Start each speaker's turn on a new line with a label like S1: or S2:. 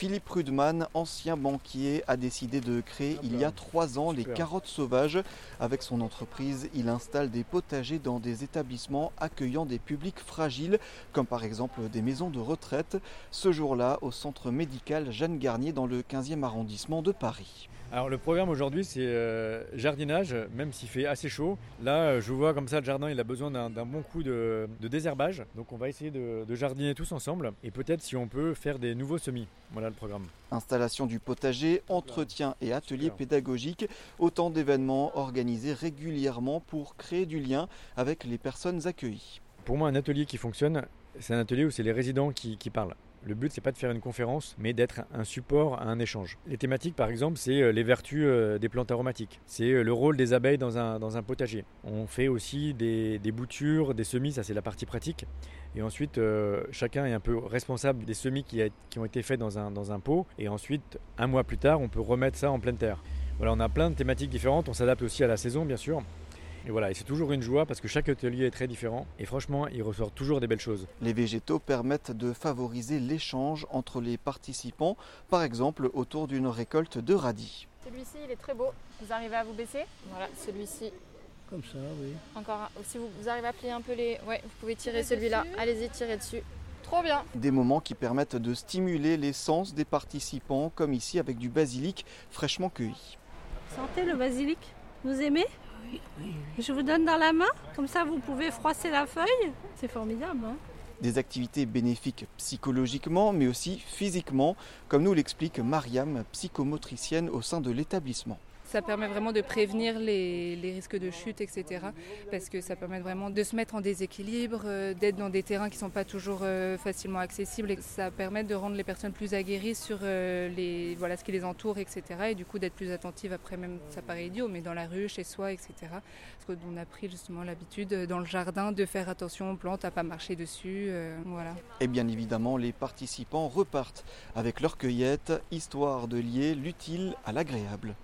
S1: Philippe Rudman, ancien banquier, a décidé de créer il y a trois ans les carottes sauvages. Avec son entreprise, il installe des potagers dans des établissements accueillant des publics fragiles, comme par exemple des maisons de retraite. Ce jour-là, au centre médical Jeanne Garnier dans le 15e arrondissement de Paris.
S2: Alors le programme aujourd'hui c'est euh, jardinage, même s'il fait assez chaud. Là euh, je vois comme ça le jardin il a besoin d'un bon coup de, désherbage. Donc on va essayer de, de jardiner tous ensemble et peut-être si on peut faire des nouveaux semis. Voilà le programme.
S1: Installation du potager, entretien et ateliers pédagogiques, autant d'événements organisés régulièrement pour créer du lien avec les personnes accueillies.
S2: Pour moi un atelier qui fonctionne, c'est un atelier où c'est les résidents qui parlent. Le but, c'est pas de faire une conférence, mais d'être un support à un échange. Les thématiques, par exemple, c'est euh, les vertus euh, des plantes aromatiques. C'est euh, le rôle des abeilles dans un, dans un potager. On fait aussi des, boutures, des semis, ça c'est la partie pratique. Et ensuite, chacun est un peu responsable des semis qui, qui ont été faits dans un, dans un pot. Et ensuite, un mois plus tard, on peut remettre ça en pleine terre. Voilà, on a plein de thématiques différentes. On s'adapte aussi à la saison, bien sûr. Et voilà, et c'est toujours une joie parce que chaque atelier est très différent et franchement, il ressort toujours des belles choses.
S1: Les végétaux permettent de favoriser l'échange entre les participants, par exemple autour d'une récolte de radis.
S3: Celui-ci, il est très beau. Vous arrivez à vous baisser? Voilà, celui-ci.
S4: Comme ça, oui.
S3: Encore un. Si vous, arrivez à plier un peu les. Ouais, vous pouvez tirer celui-là. Allez-y, tirez dessus. Trop bien.
S1: Des moments qui permettent de stimuler les sens des participants, comme ici avec du basilic fraîchement cueilli.
S5: Sentez le basilic? Vous aimez je vous donne dans la main, comme ça vous pouvez froisser la feuille. C'est formidable. Hein
S1: des activités bénéfiques psychologiquement, mais aussi physiquement, comme nous l'explique Mariam, psychomotricienne au sein de l'établissement.
S6: Ça permet vraiment de prévenir les, risques de chute, etc. Parce que ça permet vraiment de se mettre en déséquilibre, euh, d'être dans des terrains qui ne sont pas toujours euh, facilement accessibles. Et ça permet de rendre les personnes plus aguerries sur euh, ce qui les entoure, etc. Et du coup d'être plus attentives après même, ça paraît idiot, mais dans la rue, chez soi, etc. Parce qu'on a pris justement l'habitude dans le jardin de faire attention aux plantes, à pas marcher dessus. voilà.
S1: Et bien évidemment, les participants repartent avec leur cueillette, histoire de lier l'utile à l'agréable.